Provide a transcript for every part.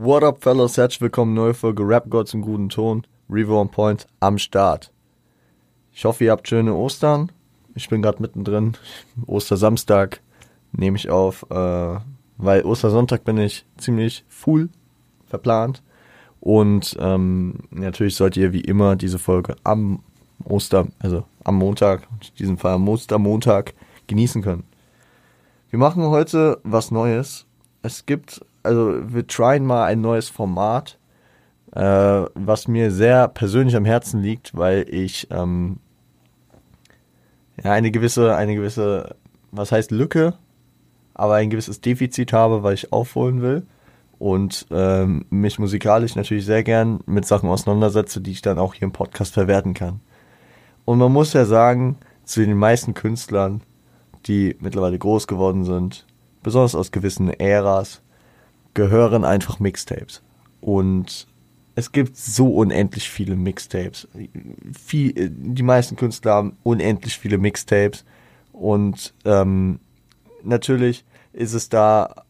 What up, fellas? Herzlich willkommen, neue Folge Rap Gods im guten Ton. Revo on Point am Start. Ich hoffe, ihr habt schöne Ostern. Ich bin gerade mittendrin. Ostersamstag nehme ich auf, äh, weil Ostersonntag bin ich ziemlich full verplant. Und ähm, natürlich solltet ihr wie immer diese Folge am Oster, also am Montag, in diesem Fall am Ostermontag, genießen können. Wir machen heute was Neues. Es gibt also wir tryen mal ein neues Format, äh, was mir sehr persönlich am Herzen liegt, weil ich ähm, ja eine gewisse, eine gewisse, was heißt Lücke, aber ein gewisses Defizit habe, weil ich aufholen will und ähm, mich musikalisch natürlich sehr gern mit Sachen auseinandersetze, die ich dann auch hier im Podcast verwerten kann. Und man muss ja sagen, zu den meisten Künstlern, die mittlerweile groß geworden sind, besonders aus gewissen Äras, gehören einfach Mixtapes. Und es gibt so unendlich viele Mixtapes. Die meisten Künstler haben unendlich viele Mixtapes. Und ähm, natürlich ist es da,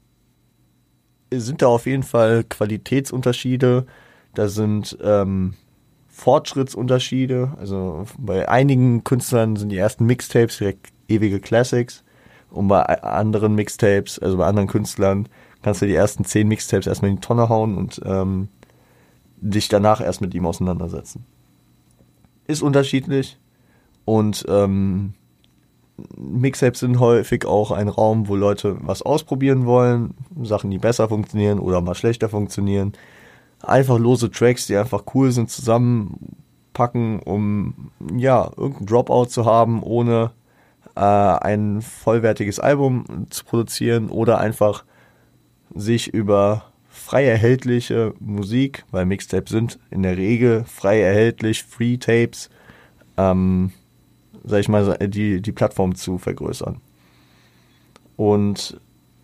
sind da auf jeden Fall Qualitätsunterschiede. Da sind ähm, Fortschrittsunterschiede. Also bei einigen Künstlern sind die ersten Mixtapes direkt ewige Classics. Und bei anderen Mixtapes, also bei anderen Künstlern, kannst du die ersten zehn Mixtapes erstmal in die Tonne hauen und ähm, dich danach erst mit ihm auseinandersetzen. Ist unterschiedlich und ähm, Mixtapes sind häufig auch ein Raum, wo Leute was ausprobieren wollen, Sachen, die besser funktionieren oder mal schlechter funktionieren. Einfach lose Tracks, die einfach cool sind, zusammenpacken, um ja, irgendein Dropout zu haben, ohne äh, ein vollwertiges Album zu produzieren oder einfach sich über frei erhältliche Musik, weil Mixtapes sind in der Regel frei erhältlich, Free Tapes, ähm, sag ich mal, die, die Plattform zu vergrößern. Und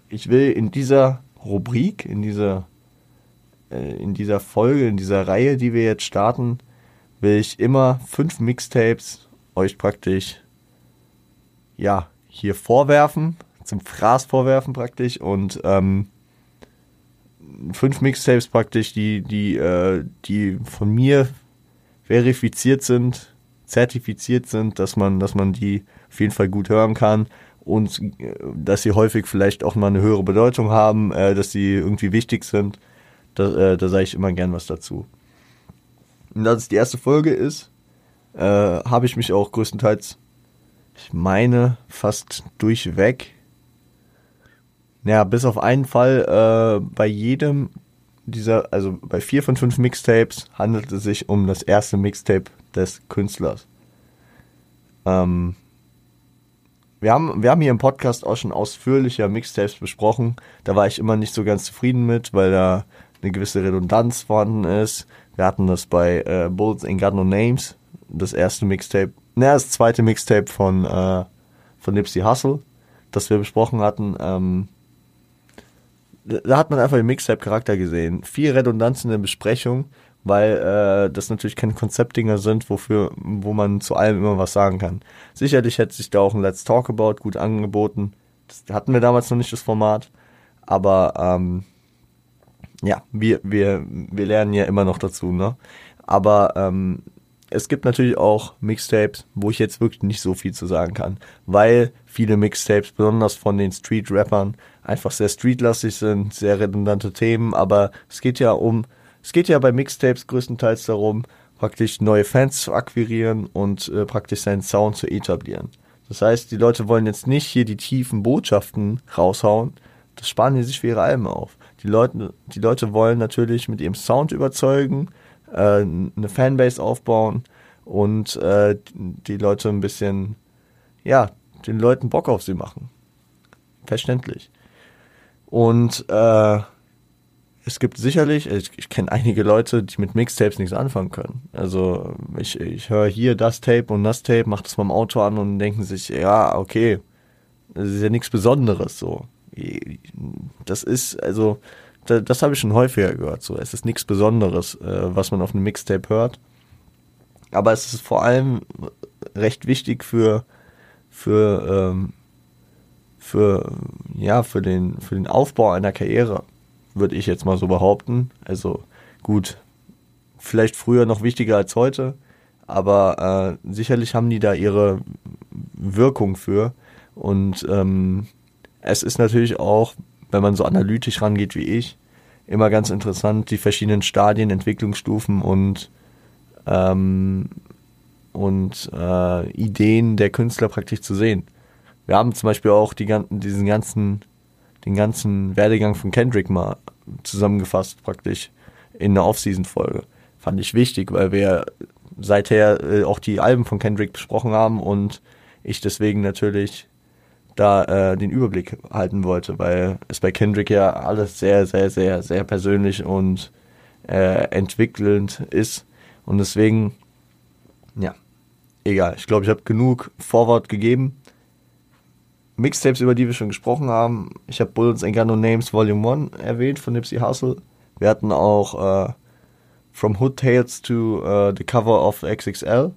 ich will in dieser Rubrik, in dieser, äh, in dieser Folge, in dieser Reihe, die wir jetzt starten, will ich immer fünf Mixtapes euch praktisch, ja, hier vorwerfen, zum Fraß vorwerfen praktisch und ähm, fünf Mixtapes praktisch, die, die, äh, die von mir verifiziert sind, zertifiziert sind, dass man, dass man die auf jeden Fall gut hören kann und äh, dass sie häufig vielleicht auch mal eine höhere Bedeutung haben, äh, dass sie irgendwie wichtig sind. Da, äh, da sage ich immer gern was dazu. Und dass es die erste Folge ist, äh, habe ich mich auch größtenteils, ich meine, fast durchweg ja, bis auf einen Fall, äh, bei jedem dieser, also bei vier von fünf Mixtapes handelt es sich um das erste Mixtape des Künstlers. Ähm, wir haben, wir haben hier im Podcast auch schon ausführlicher Mixtapes besprochen. Da war ich immer nicht so ganz zufrieden mit, weil da eine gewisse Redundanz vorhanden ist. Wir hatten das bei äh, Bullets Ain't Got No Names, das erste Mixtape, naja, das zweite Mixtape von, äh, von Nipsey Hussle, das wir besprochen hatten. Ähm, da hat man einfach den Mixtape-Charakter gesehen. Viel Redundanz in der Besprechung, weil äh, das natürlich keine Konzeptdinger sind, wofür, wo man zu allem immer was sagen kann. Sicherlich hätte sich da auch ein Let's Talk About gut angeboten. Das hatten wir damals noch nicht das Format, aber ähm, ja, wir, wir, wir lernen ja immer noch dazu, ne? Aber ähm, es gibt natürlich auch Mixtapes, wo ich jetzt wirklich nicht so viel zu sagen kann, weil viele Mixtapes, besonders von den Street-Rappern, einfach sehr streetlastig sind, sehr redundante Themen, aber es geht ja um, es geht ja bei Mixtapes größtenteils darum, praktisch neue Fans zu akquirieren und äh, praktisch seinen Sound zu etablieren. Das heißt, die Leute wollen jetzt nicht hier die tiefen Botschaften raushauen, das sparen die sich für ihre Alben auf. Die Leute, die Leute wollen natürlich mit ihrem Sound überzeugen, äh, eine Fanbase aufbauen und äh, die Leute ein bisschen, ja, den Leuten Bock auf sie machen. Verständlich. Und äh, es gibt sicherlich, ich, ich kenne einige Leute, die mit Mixtapes nichts anfangen können. Also ich, ich höre hier das Tape und das Tape, mache das beim Auto an und denken sich, ja, okay, das ist ja nichts Besonderes so. Das ist, also das, das habe ich schon häufiger gehört. So, es ist nichts Besonderes, äh, was man auf einem Mixtape hört. Aber es ist vor allem recht wichtig für für ähm, für ja für den für den Aufbau einer Karriere würde ich jetzt mal so behaupten. Also gut, vielleicht früher noch wichtiger als heute, aber äh, sicherlich haben die da ihre Wirkung für. Und ähm, es ist natürlich auch, wenn man so analytisch rangeht wie ich, immer ganz interessant, die verschiedenen Stadien, Entwicklungsstufen und ähm, und äh, Ideen der Künstler praktisch zu sehen. Wir haben zum Beispiel auch die, diesen ganzen, den ganzen Werdegang von Kendrick mal zusammengefasst, praktisch in einer Off-Season-Folge. Fand ich wichtig, weil wir seither äh, auch die Alben von Kendrick besprochen haben und ich deswegen natürlich da äh, den Überblick halten wollte, weil es bei Kendrick ja alles sehr, sehr, sehr, sehr persönlich und äh, entwickelnd ist. Und deswegen, ja, egal. Ich glaube, ich habe genug Vorwort gegeben. Mixtapes, über die wir schon gesprochen haben. Ich habe Bullets and Gun No Names Volume 1 erwähnt von Nipsey Hussle. Wir hatten auch äh, From Hood Tales to uh, the Cover of XXL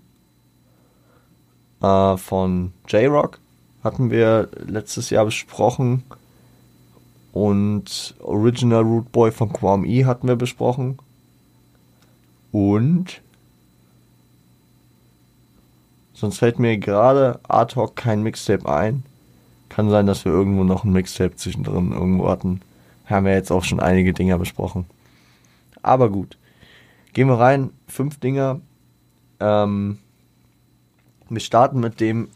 äh, von J-Rock hatten wir letztes Jahr besprochen. Und Original Root Boy von Quam E hatten wir besprochen. Und Sonst fällt mir gerade ad hoc kein Mixtape ein. Kann sein, dass wir irgendwo noch ein Mixtape zwischendrin irgendwo hatten. Haben wir jetzt auch schon einige Dinger besprochen. Aber gut. Gehen wir rein. Fünf Dinger. Ähm, wir starten mit dem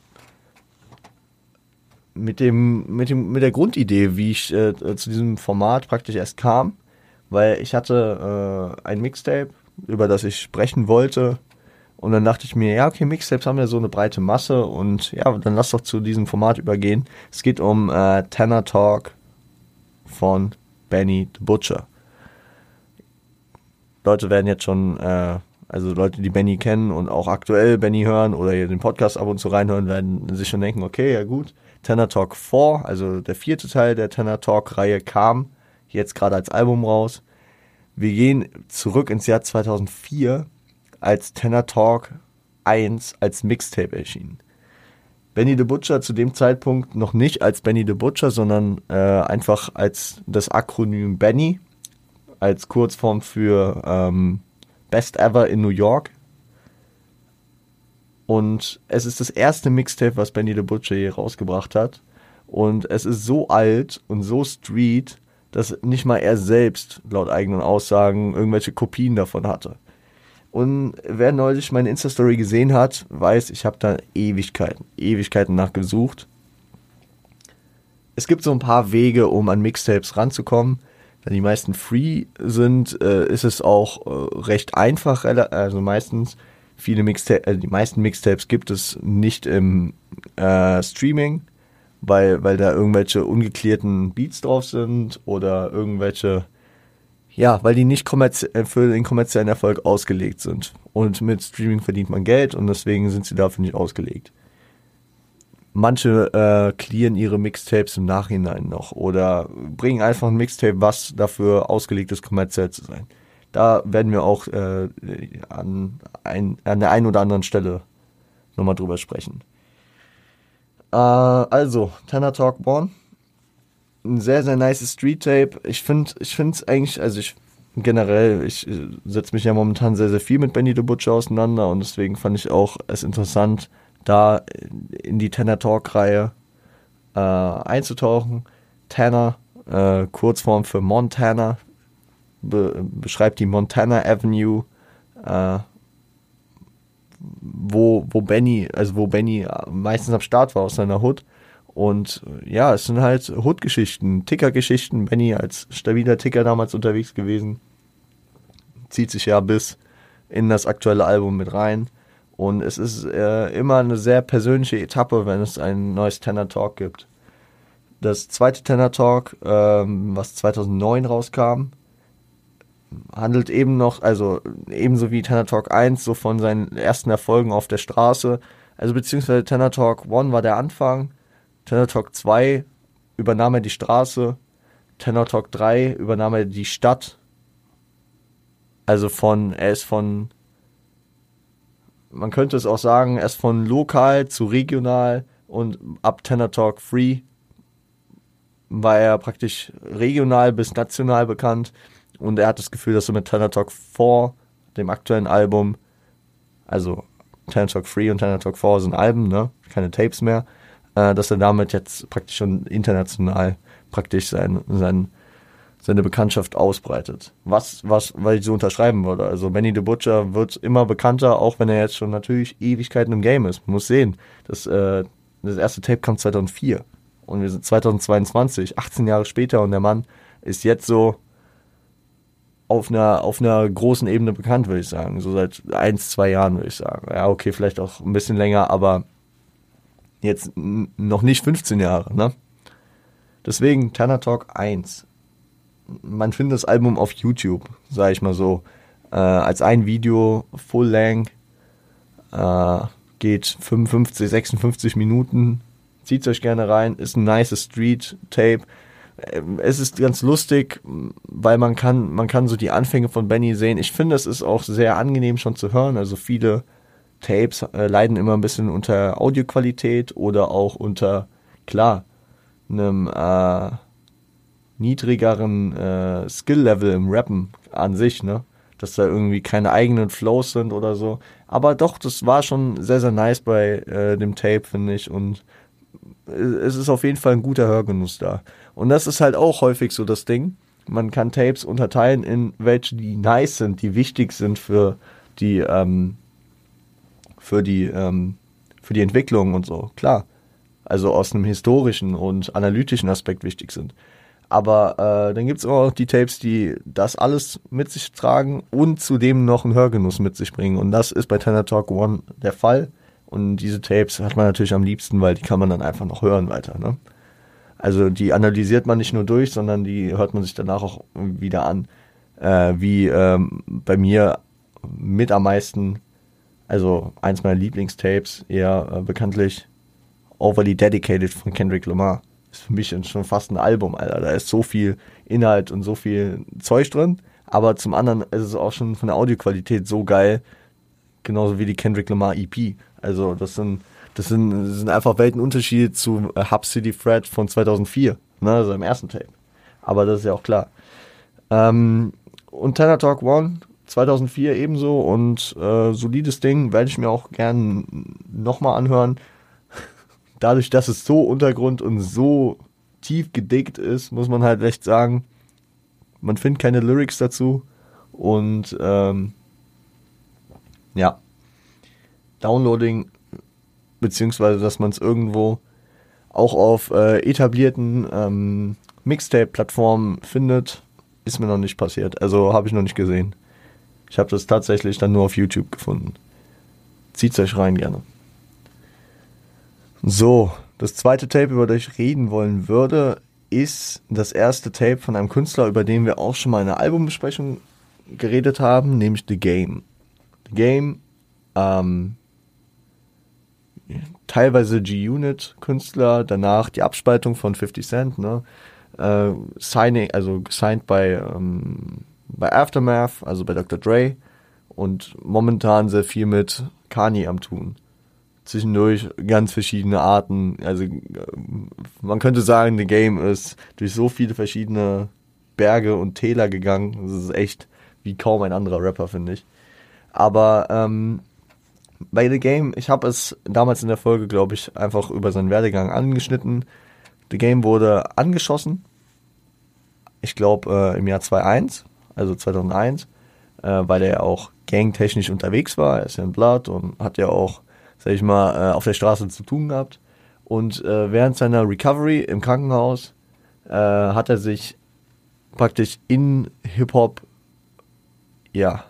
mit dem mit dem mit der Grundidee, wie ich äh, zu diesem Format praktisch erst kam, weil ich hatte äh, ein Mixtape, über das ich sprechen wollte und dann dachte ich mir, ja, okay, Mixtapes haben ja so eine breite Masse und ja, dann lass doch zu diesem Format übergehen. Es geht um äh, Tanner Talk von Benny the Butcher. Leute werden jetzt schon, äh, also Leute, die Benny kennen und auch aktuell Benny hören oder den Podcast ab und zu reinhören, werden sich schon denken, okay, ja gut, Tanner Talk 4, also der vierte Teil der Tanner Talk Reihe kam jetzt gerade als Album raus. Wir gehen zurück ins Jahr 2004 als Tenor Talk 1 als Mixtape erschienen. Benny the Butcher zu dem Zeitpunkt noch nicht als Benny the Butcher, sondern äh, einfach als das Akronym Benny, als Kurzform für ähm, Best Ever in New York. Und es ist das erste Mixtape, was Benny the Butcher je rausgebracht hat. Und es ist so alt und so street, dass nicht mal er selbst, laut eigenen Aussagen, irgendwelche Kopien davon hatte. Und wer neulich meine Insta-Story gesehen hat, weiß, ich habe da Ewigkeiten, Ewigkeiten nachgesucht. Es gibt so ein paar Wege, um an Mixtapes ranzukommen. Da die meisten free sind, äh, ist es auch äh, recht einfach. Also meistens viele Mixtapes, äh, die meisten Mixtapes gibt es nicht im äh, Streaming, weil, weil da irgendwelche ungeklärten Beats drauf sind oder irgendwelche ja, weil die nicht äh, für den kommerziellen Erfolg ausgelegt sind. Und mit Streaming verdient man Geld und deswegen sind sie dafür nicht ausgelegt. Manche äh, clearen ihre Mixtapes im Nachhinein noch oder bringen einfach ein Mixtape, was dafür ausgelegt ist, kommerziell zu sein. Da werden wir auch äh, an, ein, an der einen oder anderen Stelle nochmal drüber sprechen. Äh, also, Tanner Talk Born ein sehr, sehr nice Street-Tape. Ich finde ich finde es eigentlich, also ich generell, ich äh, setze mich ja momentan sehr, sehr viel mit Benny the Butcher auseinander und deswegen fand ich auch es interessant, da in die Tanner Talk-Reihe äh, einzutauchen. Tanner, äh, Kurzform für Montana, be beschreibt die Montana Avenue, äh, wo, wo Benny, also wo Benny meistens am Start war aus seiner Hood und ja, es sind halt Hood-Geschichten, Ticker-Geschichten. Benny als stabiler Ticker damals unterwegs gewesen. Zieht sich ja bis in das aktuelle Album mit rein. Und es ist äh, immer eine sehr persönliche Etappe, wenn es ein neues Tenor Talk gibt. Das zweite Tenor Talk, ähm, was 2009 rauskam, handelt eben noch, also ebenso wie Tenor Talk 1, so von seinen ersten Erfolgen auf der Straße. Also beziehungsweise Tenor Talk 1 war der Anfang Tenor Talk 2 übernahm er die Straße. Tenor Talk 3 übernahm er die Stadt. Also von, er ist von, man könnte es auch sagen, er ist von lokal zu regional und ab Tenor Talk 3 war er praktisch regional bis national bekannt und er hat das Gefühl, dass er mit Tanner Talk 4, dem aktuellen Album, also Tanner Talk 3 und Tanner Talk 4 sind Alben, ne? keine Tapes mehr, äh, dass er damit jetzt praktisch schon international praktisch sein, sein, seine Bekanntschaft ausbreitet. Was, was, weil ich so unterschreiben würde. Also Benny the Butcher wird immer bekannter, auch wenn er jetzt schon natürlich Ewigkeiten im Game ist. Man muss sehen, das, äh, das erste Tape kam 2004 und wir sind 2022, 18 Jahre später und der Mann ist jetzt so auf einer, auf einer großen Ebene bekannt, würde ich sagen. So seit ein, zwei Jahren, würde ich sagen. Ja, okay, vielleicht auch ein bisschen länger, aber jetzt noch nicht 15 Jahre, ne? Deswegen Tanner Talk 1. Man findet das Album auf YouTube, sage ich mal so. Äh, als ein Video, Full Length, äh, geht 55, 56 Minuten. Zieht euch gerne rein, ist ein nice Street-Tape. Ähm, es ist ganz lustig, weil man kann, man kann so die Anfänge von Benny sehen. Ich finde, es ist auch sehr angenehm schon zu hören. Also viele Tapes äh, leiden immer ein bisschen unter Audioqualität oder auch unter, klar, einem äh, niedrigeren äh, Skill-Level im Rappen an sich, ne? Dass da irgendwie keine eigenen Flows sind oder so. Aber doch, das war schon sehr, sehr nice bei äh, dem Tape, finde ich. Und es ist auf jeden Fall ein guter Hörgenuss da. Und das ist halt auch häufig so das Ding. Man kann Tapes unterteilen in welche, die nice sind, die wichtig sind für die, ähm, für die, ähm, für die Entwicklung und so. Klar also aus einem historischen und analytischen Aspekt wichtig sind. Aber äh, dann gibt es auch die Tapes, die das alles mit sich tragen und zudem noch einen Hörgenuss mit sich bringen. Und das ist bei Tenor Talk One der Fall. Und diese Tapes hat man natürlich am liebsten, weil die kann man dann einfach noch hören weiter. Ne? Also die analysiert man nicht nur durch, sondern die hört man sich danach auch wieder an. Äh, wie ähm, bei mir mit am meisten, also eins meiner Lieblingstapes, eher äh, bekanntlich Overly Dedicated von Kendrick Lamar. Ist für mich schon fast ein Album, Alter. Da ist so viel Inhalt und so viel Zeug drin. Aber zum anderen ist es auch schon von der Audioqualität so geil, genauso wie die Kendrick Lamar EP. Also das sind, das sind, das sind einfach Weltenunterschiede zu Hub City Fred von 2004, ne, also im ersten Tape. Aber das ist ja auch klar. Ähm, und Tenor Talk One 2004 ebenso und äh, solides Ding, werde ich mir auch gern nochmal anhören dadurch, dass es so Untergrund und so tief gedickt ist, muss man halt echt sagen, man findet keine Lyrics dazu und ähm, ja, Downloading beziehungsweise dass man es irgendwo auch auf äh, etablierten ähm, Mixtape-Plattformen findet, ist mir noch nicht passiert. Also habe ich noch nicht gesehen. Ich habe das tatsächlich dann nur auf YouTube gefunden. Zieht's euch rein gerne. So, das zweite Tape, über das ich reden wollen würde, ist das erste Tape von einem Künstler, über den wir auch schon mal in einer Albumbesprechung geredet haben, nämlich The Game. The Game, ähm, teilweise G-Unit-Künstler, danach die Abspaltung von 50 Cent, ne? Äh, signing, also gesigned bei, ähm, bei Aftermath, also bei Dr. Dre und momentan sehr viel mit Kanye am tun zwischendurch ganz verschiedene Arten. Also man könnte sagen, The Game ist durch so viele verschiedene Berge und Täler gegangen. Das ist echt wie kaum ein anderer Rapper, finde ich. Aber ähm, bei The Game, ich habe es damals in der Folge, glaube ich, einfach über seinen Werdegang angeschnitten. The Game wurde angeschossen. Ich glaube äh, im Jahr 2001, also 2001, äh, weil er auch gangtechnisch unterwegs war. Er ist ja in Blood und hat ja auch sag ich mal, äh, auf der Straße zu tun gehabt. Und äh, während seiner Recovery im Krankenhaus äh, hat er sich praktisch in Hip-Hop, ja,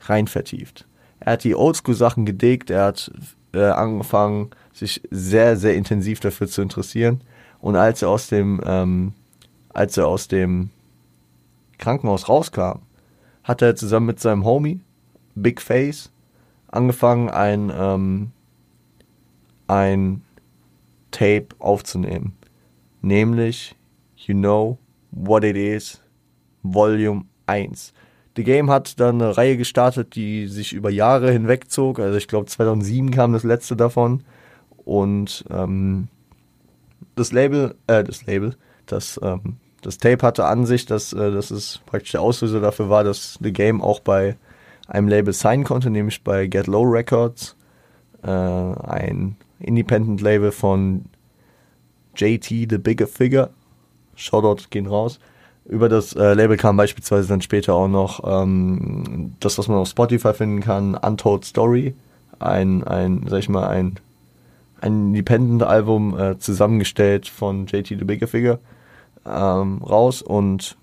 rein vertieft. Er hat die Oldschool-Sachen gedickt, er hat äh, angefangen, sich sehr, sehr intensiv dafür zu interessieren. Und als er aus dem, ähm, als er aus dem Krankenhaus rauskam, hat er zusammen mit seinem Homie, Big Face, angefangen, ein, ähm, ein Tape aufzunehmen. Nämlich You Know What It Is Volume 1. The Game hat dann eine Reihe gestartet, die sich über Jahre hinwegzog. Also ich glaube 2007 kam das letzte davon. Und ähm, das Label, äh, das Label, das, ähm, das Tape hatte an sich, dass, äh, dass es praktisch der Auslöser dafür war, dass The Game auch bei einem Label signen konnte, nämlich bei Get Low Records, äh, ein Independent-Label von JT, The Bigger Figure. Shoutout gehen raus. Über das äh, Label kam beispielsweise dann später auch noch ähm, das, was man auf Spotify finden kann, Untold Story. Ein, ein sag ich mal, ein, ein Independent-Album äh, zusammengestellt von JT The Bigger Figure ähm, raus und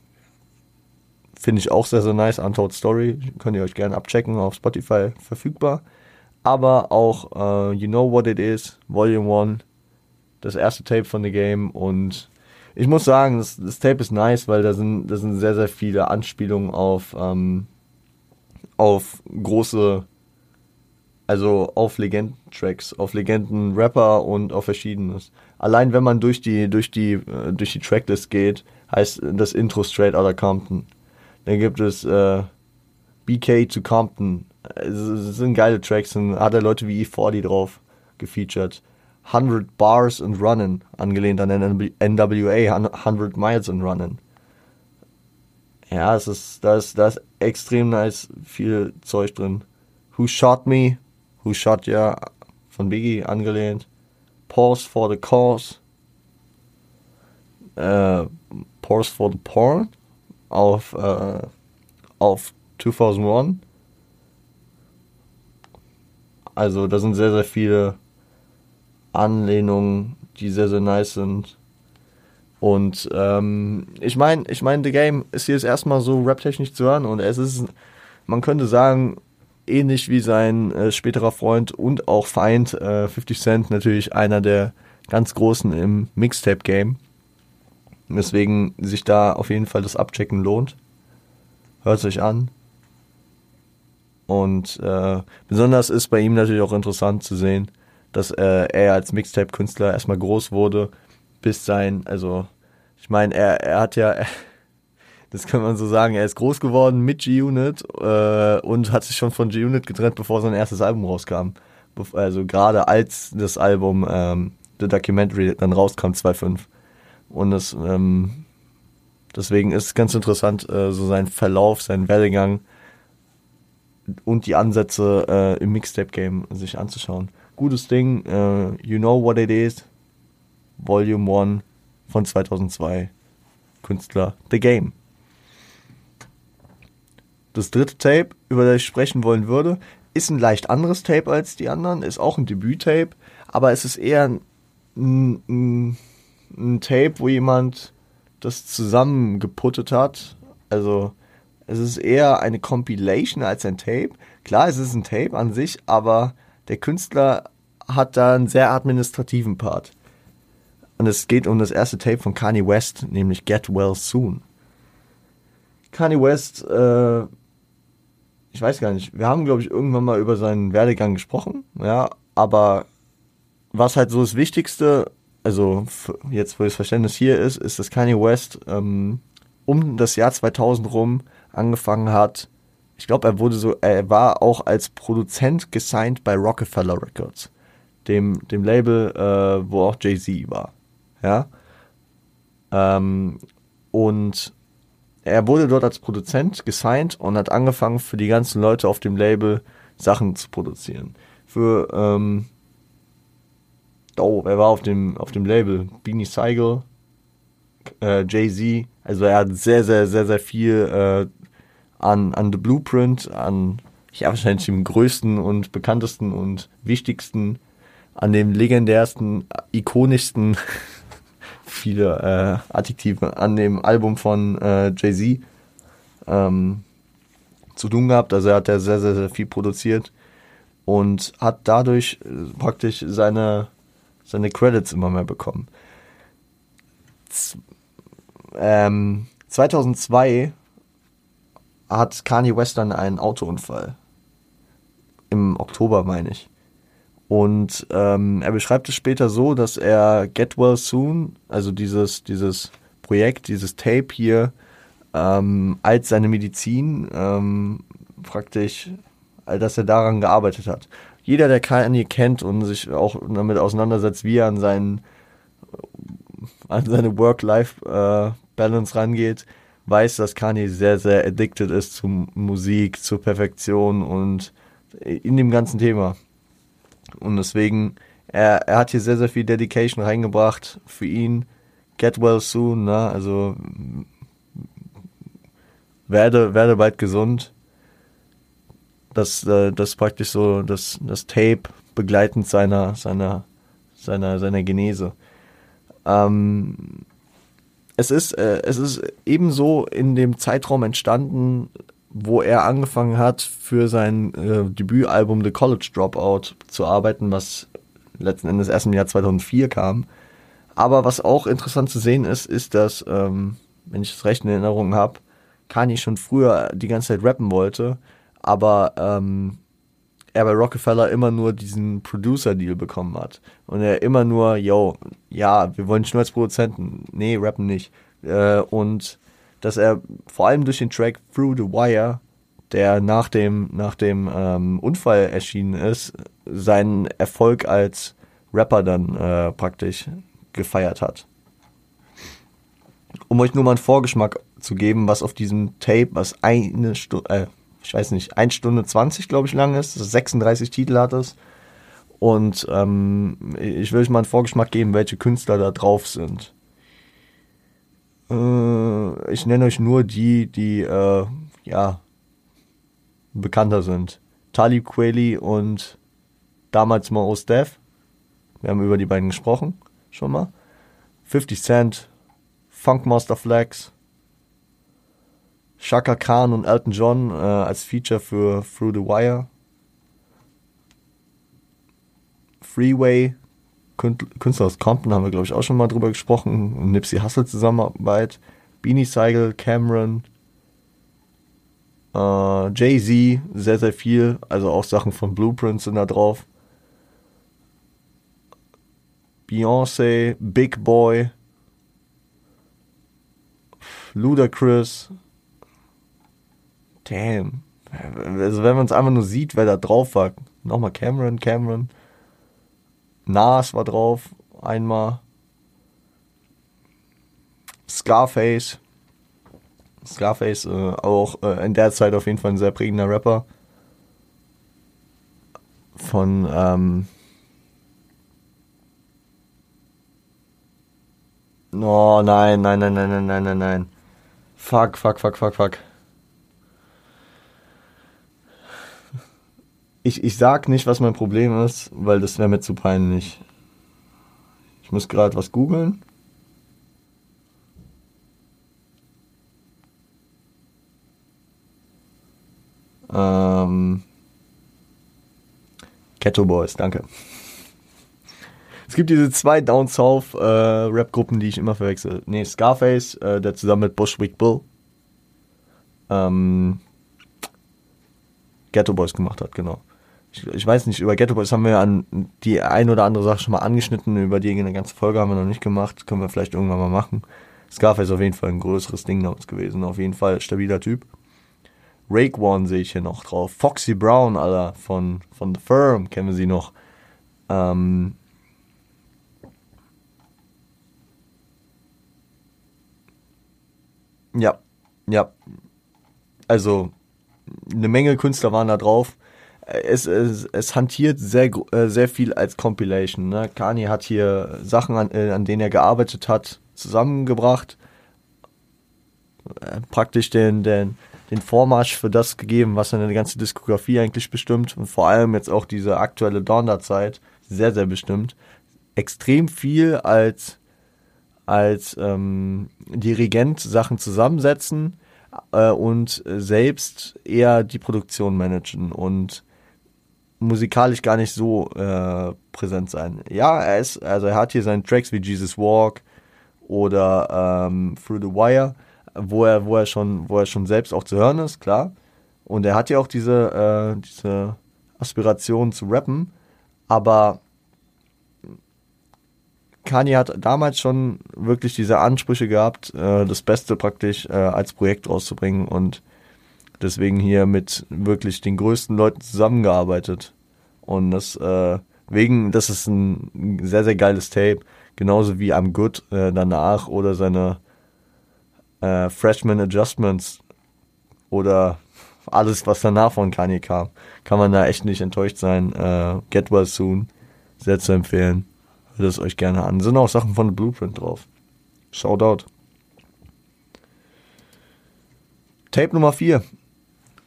finde ich auch sehr, sehr nice. Untold Story könnt ihr euch gerne abchecken, auf Spotify verfügbar. Aber auch äh, You Know What It Is, Volume 1, das erste Tape von The Game und ich muss sagen, das, das Tape ist nice, weil da sind, da sind sehr, sehr viele Anspielungen auf, ähm, auf große, also auf Legenden-Tracks, auf Legenden-Rapper und auf Verschiedenes. Allein wenn man durch die, durch die, äh, durch die Tracklist geht, heißt das Intro Straight Outta Compton. Dann gibt es äh, BK to Compton. Es sind geile Tracks, dann hat er Leute wie E40 drauf gefeatured. 100 Bars and Runnin', angelehnt an NWA, 100 Miles and Runnin'. Ja, es ist, da ist, da ist extrem nice viel Zeug drin. Who Shot Me, Who Shot Ya, von Biggie angelehnt. Pause for the Cause. Äh, Pause for the Porn auf, äh, auf 2001. Also da sind sehr, sehr viele Anlehnungen, die sehr, sehr nice sind. Und ähm, ich meine, ich meine, The Game ist hier jetzt erstmal so rap-technisch zu hören und es ist, man könnte sagen, ähnlich wie sein äh, späterer Freund und auch Feind, äh, 50 Cent, natürlich einer der ganz Großen im Mixtape-Game. Weswegen sich da auf jeden Fall das Abchecken lohnt. Hört sich an. Und äh, besonders ist bei ihm natürlich auch interessant zu sehen, dass äh, er als Mixtape-Künstler erstmal groß wurde, bis sein, also ich meine, er, er hat ja, das kann man so sagen, er ist groß geworden mit G-Unit äh, und hat sich schon von G-Unit getrennt, bevor sein erstes Album rauskam. Also gerade als das Album ähm, The Documentary dann rauskam, 2.5. Und das, ähm, deswegen ist es ganz interessant, äh, so sein Verlauf, sein Werdegang und die Ansätze äh, im Mixtape-Game sich anzuschauen gutes Ding. Äh, you Know What It Is, Volume 1 von 2002. Künstler The Game. Das dritte Tape, über das ich sprechen wollen würde, ist ein leicht anderes Tape als die anderen, ist auch ein Debüt-Tape, aber es ist eher ein, ein, ein Tape, wo jemand das zusammengeputtet hat. Also es ist eher eine Compilation als ein Tape. Klar, es ist ein Tape an sich, aber der Künstler hat da einen sehr administrativen Part. Und es geht um das erste Tape von Kanye West, nämlich Get Well Soon. Kanye West, äh, ich weiß gar nicht, wir haben, glaube ich, irgendwann mal über seinen Werdegang gesprochen, ja, aber was halt so das Wichtigste, also jetzt, wo das Verständnis hier ist, ist, dass Kanye West ähm, um das Jahr 2000 rum angefangen hat, ich glaube, er wurde so, er war auch als Produzent gesigned bei Rockefeller Records, dem, dem Label, äh, wo auch Jay-Z war. Ja. Ähm, und er wurde dort als Produzent gesigned und hat angefangen, für die ganzen Leute auf dem Label Sachen zu produzieren. Für, ähm, oh, er war auf dem, auf dem Label Beanie Seigel, äh, Jay-Z. Also er hat sehr, sehr, sehr, sehr viel äh, an, an The Blueprint, an ja wahrscheinlich dem größten und bekanntesten und wichtigsten, an dem legendärsten, ikonischsten, viele äh, Adjektive, an dem Album von äh, Jay-Z ähm, zu tun gehabt. Also er hat ja sehr, sehr, sehr viel produziert und hat dadurch äh, praktisch seine, seine Credits immer mehr bekommen. Z ähm, 2002 hat Kanye West dann einen Autounfall. Im Oktober, meine ich. Und ähm, er beschreibt es später so, dass er Get Well Soon, also dieses, dieses Projekt, dieses Tape hier, ähm, als seine Medizin ähm, praktisch, dass er daran gearbeitet hat. Jeder, der Kanye kennt und sich auch damit auseinandersetzt, wie er an seinen an seine Work-Life-Balance äh, rangeht, weiß, dass Kanye sehr, sehr addicted ist zu Musik, zur Perfektion und in dem ganzen Thema. Und deswegen, er, er hat hier sehr, sehr viel Dedication reingebracht für ihn. Get well soon, ne? Also werde, werde bald gesund. Das, äh, das praktisch so das, das Tape begleitend seiner, seiner, seiner, seiner Genese. Ähm, es ist, äh, es ist ebenso in dem Zeitraum entstanden, wo er angefangen hat, für sein äh, Debütalbum The College Dropout zu arbeiten, was letzten Endes erst im Jahr 2004 kam. Aber was auch interessant zu sehen ist, ist, dass, ähm, wenn ich es recht in Erinnerung habe, Kanye schon früher die ganze Zeit rappen wollte, aber ähm, er bei Rockefeller immer nur diesen Producer-Deal bekommen hat. Und er immer nur, yo, ja, wir wollen dich nur als Produzenten. Nee, rappen nicht. Äh, und dass er vor allem durch den Track Through the Wire, der nach dem, nach dem ähm, Unfall erschienen ist, seinen Erfolg als Rapper dann äh, praktisch gefeiert hat. Um euch nur mal einen Vorgeschmack zu geben, was auf diesem Tape, was eine Stunde, äh, ich weiß nicht, 1 Stunde 20, glaube ich, lang ist, 36 Titel hat es. Und ähm, ich will euch mal einen Vorgeschmack geben, welche Künstler da drauf sind. Äh, ich nenne euch nur die, die äh, ja bekannter sind. Talib Kweli und damals mal Ostef. Wir haben über die beiden gesprochen, schon mal. 50 Cent, Funkmaster Flex, Shaka Khan und Elton John äh, als Feature für Through the Wire. Freeway, Künstler aus Compton haben wir, glaube ich, auch schon mal drüber gesprochen. Nipsey Hussle Zusammenarbeit. Beanie Seigel, Cameron, äh, Jay-Z, sehr, sehr viel. Also auch Sachen von Blueprints sind da drauf. Beyoncé, Big Boy, Ludacris. Damn. Also wenn man es einfach nur sieht, wer da drauf war. Nochmal Cameron, Cameron. Nas war drauf, einmal. Scarface. Scarface, äh, auch äh, in der Zeit auf jeden Fall ein sehr prägender Rapper. Von, ähm, Oh nein, nein, nein, nein, nein, nein, nein, nein. Fuck, fuck, fuck, fuck, fuck. Ich, ich sag nicht, was mein Problem ist, weil das wäre mir zu peinlich. Ich muss gerade was googeln. Ähm, Ghetto Boys, danke. Es gibt diese zwei Down South äh, Rap-Gruppen, die ich immer verwechsel. Nee, Scarface, äh, der zusammen mit Bushwick Bill ähm, Ghetto Boys gemacht hat, genau ich, ich weiß nicht, über Ghetto Boys haben wir an die ein oder andere Sache schon mal angeschnitten, über die eine ganze Folge haben wir noch nicht gemacht, können wir vielleicht irgendwann mal machen. Scarface ist auf jeden Fall ein größeres Ding damals gewesen, auf jeden Fall stabiler Typ. Rake One sehe ich hier noch drauf. Foxy Brown, Alter, von, von The Firm, kennen wir sie noch. Ähm, ja, ja. Also, eine Menge Künstler waren da drauf es, es, es hantiert sehr, äh, sehr viel als Compilation. Ne? Kanye hat hier Sachen, an, äh, an denen er gearbeitet hat, zusammengebracht. Äh, praktisch den, den, den Vormarsch für das gegeben, was seine ganze Diskografie eigentlich bestimmt. Und vor allem jetzt auch diese aktuelle Donner-Zeit sehr, sehr bestimmt. Extrem viel als, als ähm, Dirigent Sachen zusammensetzen und selbst eher die Produktion managen und musikalisch gar nicht so äh, präsent sein. Ja, er ist, also er hat hier seine Tracks wie Jesus Walk oder ähm, Through the Wire, wo er, wo er schon, wo er schon selbst auch zu hören ist, klar. Und er hat ja auch diese, äh, diese Aspiration zu rappen, aber Kanye hat damals schon wirklich diese Ansprüche gehabt, äh, das Beste praktisch äh, als Projekt rauszubringen und deswegen hier mit wirklich den größten Leuten zusammengearbeitet. Und das, äh, Wegen, das ist ein sehr, sehr geiles Tape. Genauso wie I'm Good äh, danach oder seine äh, Freshman Adjustments oder alles, was danach von Kanye kam. Kann man da echt nicht enttäuscht sein. Äh, Get Well Soon, sehr zu empfehlen. Hört es euch gerne an. Sind auch Sachen von The Blueprint drauf. Shoutout. Tape Nummer 4,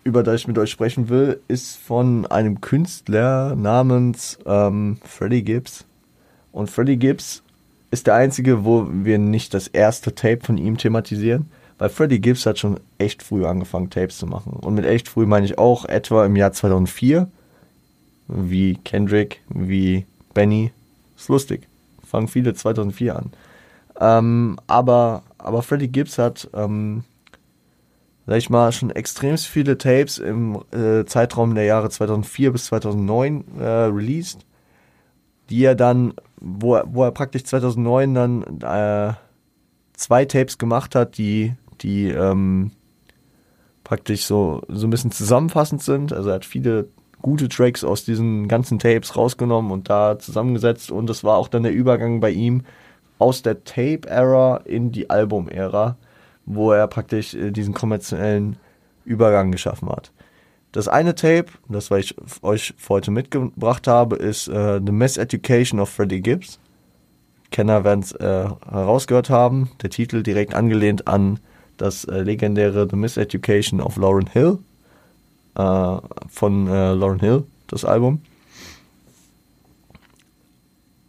über das ich mit euch sprechen will, ist von einem Künstler namens ähm, Freddie Gibbs. Und Freddie Gibbs ist der einzige, wo wir nicht das erste Tape von ihm thematisieren, weil Freddie Gibbs hat schon echt früh angefangen, Tapes zu machen. Und mit echt früh meine ich auch etwa im Jahr 2004, wie Kendrick, wie Benny. Ist lustig. Fangen viele 2004 an. Ähm, aber, aber Freddie Gibbs hat ähm, sag ich mal, schon extrem viele Tapes im äh, Zeitraum der Jahre 2004 bis 2009 äh, released, die er dann, wo er, wo er praktisch 2009 dann äh, zwei Tapes gemacht hat, die, die ähm, praktisch so, so ein bisschen zusammenfassend sind. Also er hat viele gute Tracks aus diesen ganzen Tapes rausgenommen und da zusammengesetzt und das war auch dann der Übergang bei ihm aus der Tape-Ära in die Album-Ära wo er praktisch äh, diesen kommerziellen Übergang geschaffen hat. Das eine Tape, das was ich euch für heute mitgebracht habe, ist äh, The Miseducation of Freddie Gibbs. Kenner werden es äh, herausgehört haben. Der Titel direkt angelehnt an das äh, legendäre The Miseducation of Lauren Hill äh, von äh, Lauren Hill, das Album.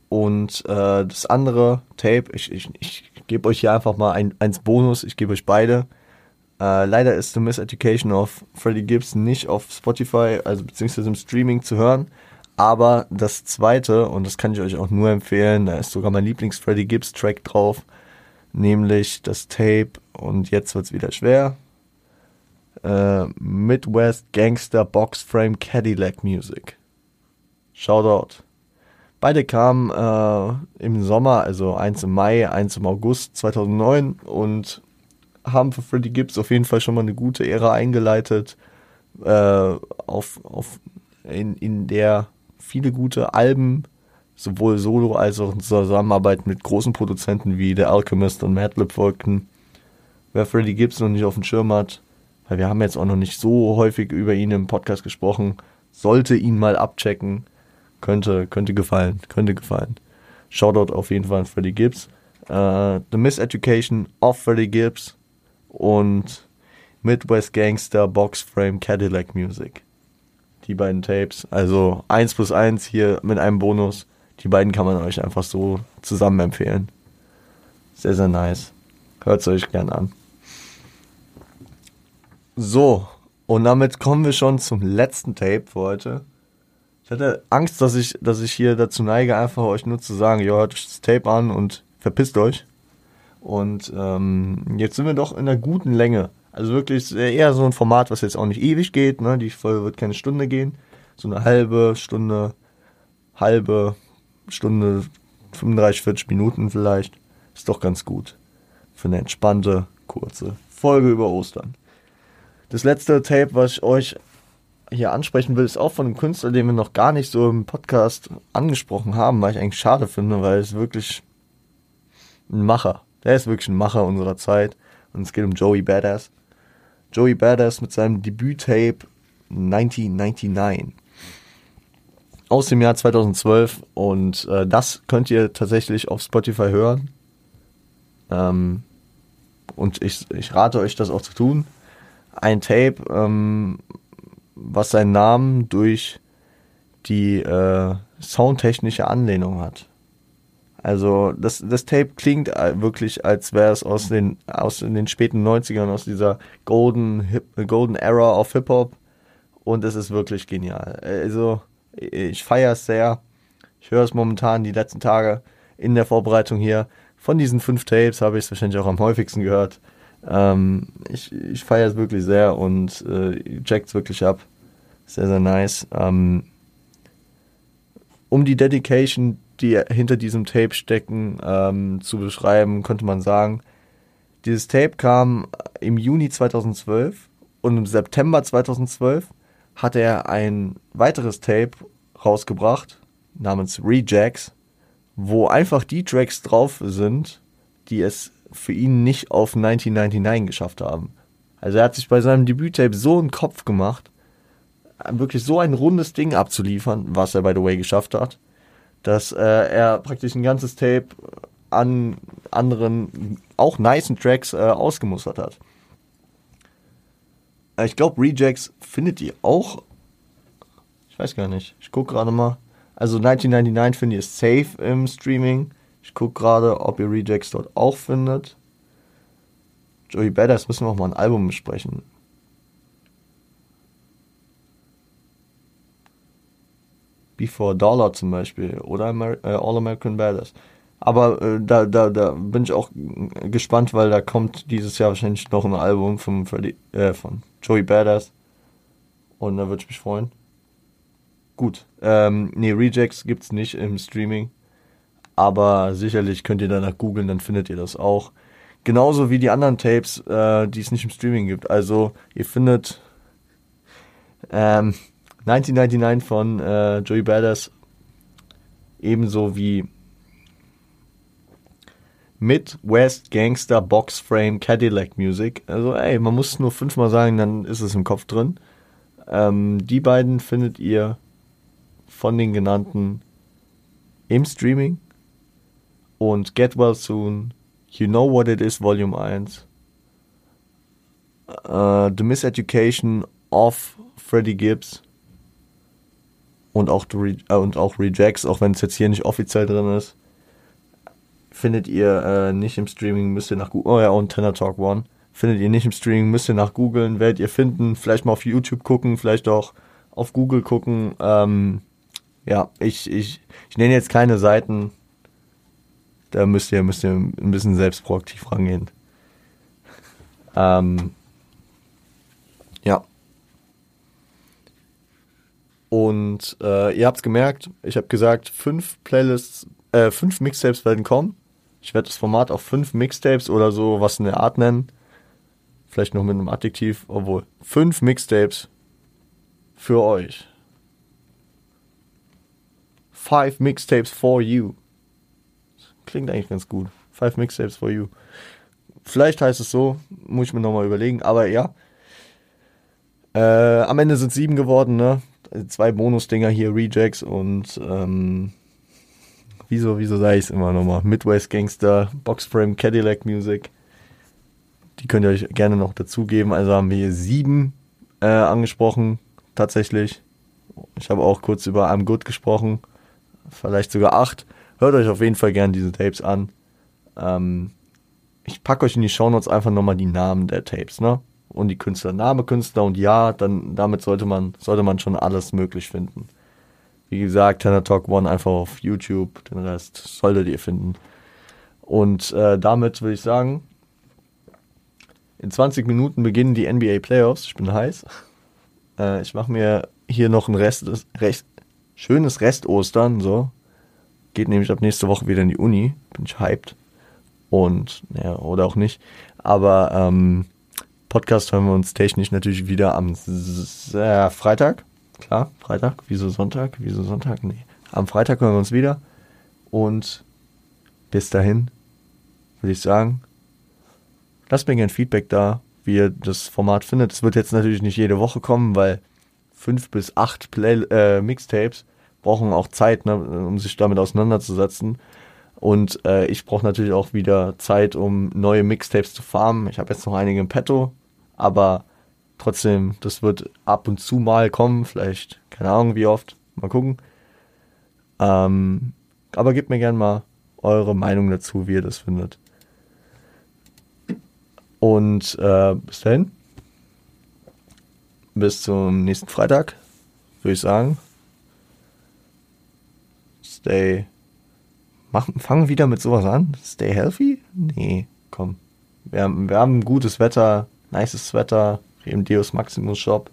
Und das andere Tape, ich, ich, ich gebe euch hier einfach mal ein, eins Bonus, ich gebe euch beide. Äh, leider ist The Miseducation of Freddie Gibbs nicht auf Spotify, also beziehungsweise im Streaming zu hören. Aber das zweite, und das kann ich euch auch nur empfehlen, da ist sogar mein Lieblings-Freddie Gibbs-Track drauf, nämlich das Tape, und jetzt wird es wieder schwer. Äh, Midwest Gangster Box Frame Cadillac Music. Shoutout. Beide kamen äh, im Sommer, also eins im Mai, eins im August 2009 und haben für Freddie Gibbs auf jeden Fall schon mal eine gute Ära eingeleitet, äh, auf, auf, in, in der viele gute Alben, sowohl solo als auch in Zusammenarbeit mit großen Produzenten wie The Alchemist und Madlib folgten. Wer Freddie Gibbs noch nicht auf dem Schirm hat, weil wir haben jetzt auch noch nicht so häufig über ihn im Podcast gesprochen, sollte ihn mal abchecken. Könnte, könnte gefallen, könnte gefallen. Shoutout auf jeden Fall an Freddie Gibbs. Uh, The Miseducation of Freddie Gibbs und Midwest Gangster Box Frame Cadillac Music. Die beiden Tapes. Also 1 plus 1 hier mit einem Bonus. Die beiden kann man euch einfach so zusammen empfehlen. Sehr, sehr nice. Hört es euch gern an. So, und damit kommen wir schon zum letzten Tape für heute. Ich hatte Angst, dass ich, dass ich hier dazu neige, einfach euch nur zu sagen, ja, hört euch das Tape an und verpisst euch. Und ähm, jetzt sind wir doch in einer guten Länge. Also wirklich eher so ein Format, was jetzt auch nicht ewig geht. Ne? Die Folge wird keine Stunde gehen. So eine halbe Stunde, halbe Stunde, 35, 40 Minuten vielleicht. Ist doch ganz gut. Für eine entspannte, kurze Folge über Ostern. Das letzte Tape, was ich euch hier ansprechen will, ist auch von einem Künstler, den wir noch gar nicht so im Podcast angesprochen haben, weil ich eigentlich schade finde, weil es wirklich ein Macher. Der ist wirklich ein Macher unserer Zeit. Und es geht um Joey Badass. Joey Badass mit seinem Debüt-Tape 1999 aus dem Jahr 2012 und äh, das könnt ihr tatsächlich auf Spotify hören. Ähm, und ich, ich rate euch das auch zu tun. Ein Tape, ähm, was seinen Namen durch die äh, soundtechnische Anlehnung hat. Also das, das Tape klingt wirklich, als wäre es aus den, aus den späten 90ern, aus dieser Golden, Hip, Golden Era of Hip-Hop. Und es ist wirklich genial. Also ich feiere es sehr. Ich höre es momentan die letzten Tage in der Vorbereitung hier. Von diesen fünf Tapes habe ich es wahrscheinlich auch am häufigsten gehört. Ähm, ich ich feiere es wirklich sehr und äh, checkt es wirklich ab. Sehr, sehr nice. Ähm, um die Dedication, die hinter diesem Tape stecken, ähm, zu beschreiben, könnte man sagen, dieses Tape kam im Juni 2012 und im September 2012 hat er ein weiteres Tape rausgebracht, namens Rejects, wo einfach die Tracks drauf sind, die es für ihn nicht auf 1999 geschafft haben. Also er hat sich bei seinem Debüttape so einen Kopf gemacht, wirklich so ein rundes Ding abzuliefern, was er by the way geschafft hat, dass äh, er praktisch ein ganzes Tape an anderen, auch nicen Tracks äh, ausgemustert hat. Äh, ich glaube, Rejects findet ihr auch. Ich weiß gar nicht. Ich gucke gerade mal. Also 1999 findet ihr safe im Streaming. Ich gucke gerade, ob ihr Rejects dort auch findet. Joey Badass müssen wir auch mal ein Album besprechen. Before Dollar zum Beispiel oder Amer äh, All American Badass. Aber äh, da, da, da bin ich auch gespannt, weil da kommt dieses Jahr wahrscheinlich noch ein Album von, Freddy, äh, von Joey Badass. Und da würde ich mich freuen. Gut. Ähm, nee, Rejects gibt's nicht im Streaming. Aber sicherlich könnt ihr danach googeln, dann findet ihr das auch. Genauso wie die anderen Tapes, äh, die es nicht im Streaming gibt. Also ihr findet ähm, 1999 von äh, Joey Badass ebenso wie Midwest Gangster Box Frame Cadillac Music. Also ey, man muss nur fünfmal sagen, dann ist es im Kopf drin. Ähm, die beiden findet ihr von den genannten im Streaming und Get Well Soon, You Know What It Is Volume 1, uh, The Miseducation of Freddie Gibbs und auch, Re äh, und auch Rejects, auch wenn es jetzt hier nicht offiziell drin ist, findet ihr äh, nicht im Streaming, müsst ihr nach Google, oh ja, und Tenor Talk One, findet ihr nicht im Streaming, müsst ihr nach googeln, werdet ihr finden, vielleicht mal auf YouTube gucken, vielleicht auch auf Google gucken, ähm, ja, ich, ich, ich nenne jetzt keine Seiten, da müsst ihr, müsst ihr ein bisschen selbst proaktiv rangehen. Ähm, ja. Und äh, ihr habt es gemerkt, ich habe gesagt, fünf Playlists, äh, fünf Mixtapes werden kommen. Ich werde das Format auf fünf Mixtapes oder so was in der Art nennen. Vielleicht noch mit einem Adjektiv, obwohl. Fünf Mixtapes für euch. Five Mixtapes for you. Klingt eigentlich ganz gut. Five Mixtapes for you. Vielleicht heißt es so, muss ich mir nochmal überlegen, aber ja. Äh, am Ende sind sieben geworden, ne? Zwei Bonus-Dinger hier, Rejects und ähm, wieso, wieso sage ich es immer nochmal? Midwest Gangster, Boxframe, Cadillac Music. Die könnt ihr euch gerne noch dazugeben. Also haben wir hier sieben äh, angesprochen, tatsächlich. Ich habe auch kurz über I'm Good gesprochen. Vielleicht sogar acht. Hört euch auf jeden Fall gerne diese Tapes an. Ähm, ich packe euch in die Shownotes einfach nochmal die Namen der Tapes, ne? Und die Künstler, Name Künstler und ja, dann damit sollte man, sollte man schon alles möglich finden. Wie gesagt, Tenor Talk One einfach auf YouTube, den Rest solltet ihr finden. Und äh, damit würde ich sagen, in 20 Minuten beginnen die NBA Playoffs. Ich bin heiß. Äh, ich mache mir hier noch ein Rest, Rest, schönes Rest-Ostern, so. Geht nämlich ab nächste Woche wieder in die Uni. Bin ich hyped. Und, ja, oder auch nicht. Aber ähm, Podcast hören wir uns technisch natürlich wieder am äh, Freitag. Klar, Freitag. Wieso Sonntag? Wieso Sonntag? Nee. Am Freitag hören wir uns wieder. Und bis dahin würde ich sagen, lasst mir gerne Feedback da, wie ihr das Format findet. Es wird jetzt natürlich nicht jede Woche kommen, weil fünf bis acht Play äh, Mixtapes brauchen auch Zeit, ne, um sich damit auseinanderzusetzen. Und äh, ich brauche natürlich auch wieder Zeit, um neue Mixtapes zu farmen. Ich habe jetzt noch einige im Petto, aber trotzdem, das wird ab und zu mal kommen. Vielleicht, keine Ahnung wie oft. Mal gucken. Ähm, aber gebt mir gerne mal eure Meinung dazu, wie ihr das findet. Und äh, bis dahin. Bis zum nächsten Freitag, würde ich sagen stay. Mach, fangen wieder mit sowas an? Stay healthy? Nee, komm. Wir haben, wir haben gutes Wetter, nices Wetter, im Deus Maximus Shop.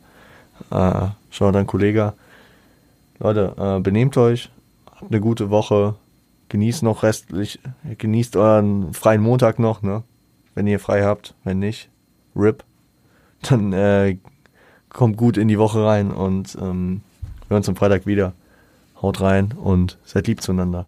Äh, schau dein Kollege. Leute, äh, benehmt euch, habt eine gute Woche, genießt noch restlich, genießt euren freien Montag noch, ne? Wenn ihr frei habt, wenn nicht, RIP. Dann äh, kommt gut in die Woche rein und ähm, wir hören uns am Freitag wieder. Haut rein und seid lieb zueinander.